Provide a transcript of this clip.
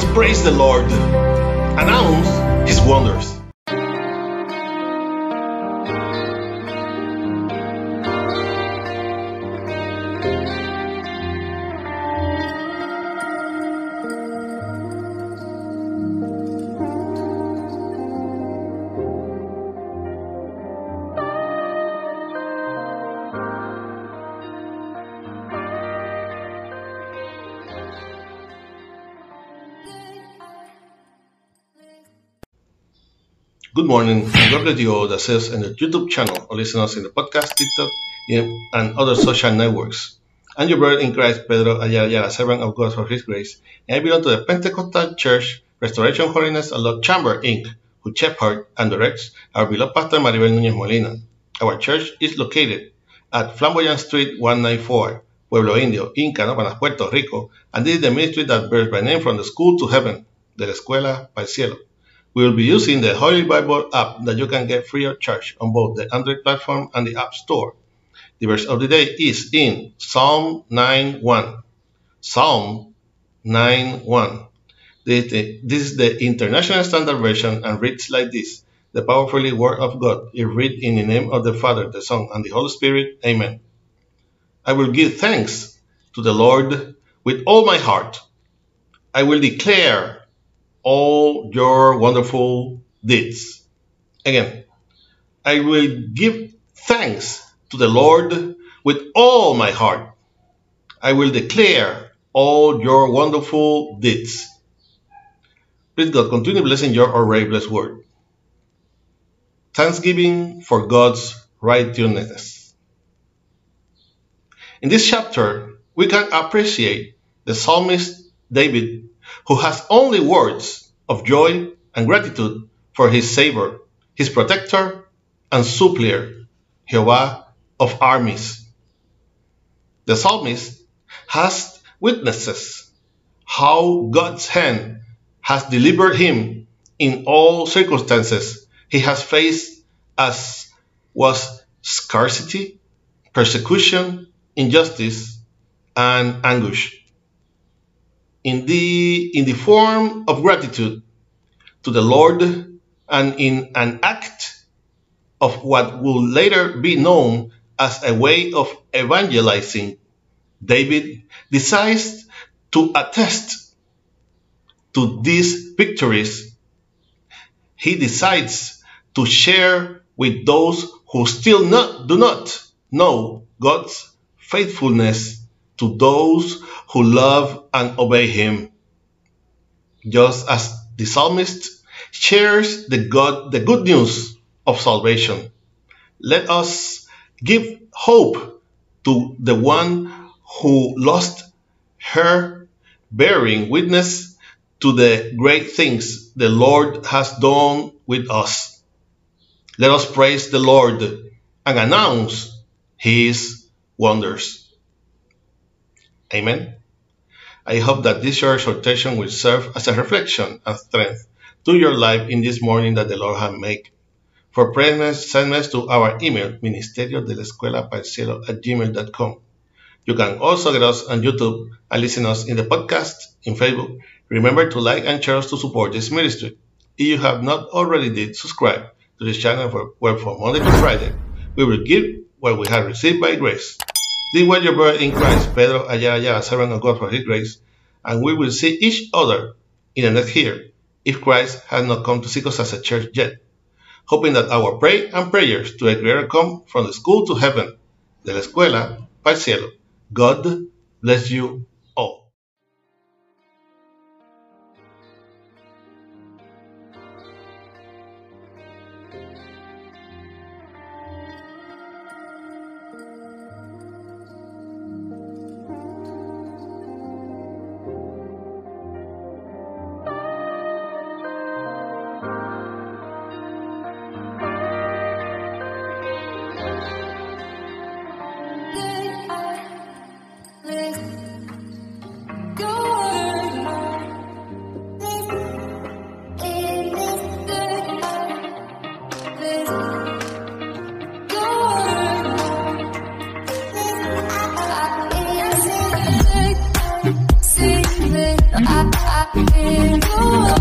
us praise the Lord, announce His wonders. Good morning, and bless you all that says in the YouTube channel or listen us in the podcast, TikTok, and other social networks. I'm your brother in Christ, Pedro Ayala, servant of God for His grace, and I belong to the Pentecostal Church Restoration Holiness and Love Chamber, Inc., who shepherd and directs our beloved pastor Maribel Núñez Molina. Our church is located at Flamboyant Street 194, Pueblo Indio, in Canóvanas, Puerto Rico, and this is the ministry that bears by name from the school to heaven, de la escuela para el cielo. We will be using the Holy Bible app that you can get free of charge on both the Android platform and the App Store. The verse of the day is in Psalm 9.1. Psalm 9.1. This, this is the International Standard Version and reads like this. The powerfully Word of God is read in the name of the Father, the Son, and the Holy Spirit. Amen. I will give thanks to the Lord with all my heart. I will declare all your wonderful deeds. Again, I will give thanks to the Lord with all my heart. I will declare all your wonderful deeds. Please God, continue blessing your already blessed word. Thanksgiving for God's righteousness. In this chapter, we can appreciate the psalmist David who has only words of joy and gratitude for his Savior, his protector and supplier, Jehovah of armies. The psalmist has witnesses how God's hand has delivered him in all circumstances he has faced as was scarcity, persecution, injustice, and anguish in the in the form of gratitude to the Lord and in an act of what will later be known as a way of evangelizing, David decides to attest to these victories. He decides to share with those who still not, do not know God's faithfulness to those who love and obey him. Just as the psalmist shares the, God, the good news of salvation, let us give hope to the one who lost her, bearing witness to the great things the Lord has done with us. Let us praise the Lord and announce his wonders. Amen. I hope that this short exhortation will serve as a reflection and strength to your life in this morning that the Lord has made. For prayers, send us to our email, ministerio de la escuela at gmail.com. You can also get us on YouTube and listen us in the podcast in Facebook. Remember to like and share us to support this ministry. If you have not already did, subscribe to this channel for, where from Monday to Friday we will give what we have received by grace this was your brother in Christ, Pedro Ayala, servant of God for His grace, and we will see each other in the next year, if Christ has not come to seek us as a church yet, hoping that our prayer and prayers to a greater come from the school to heaven, de la escuela para el cielo. God bless you I, I, I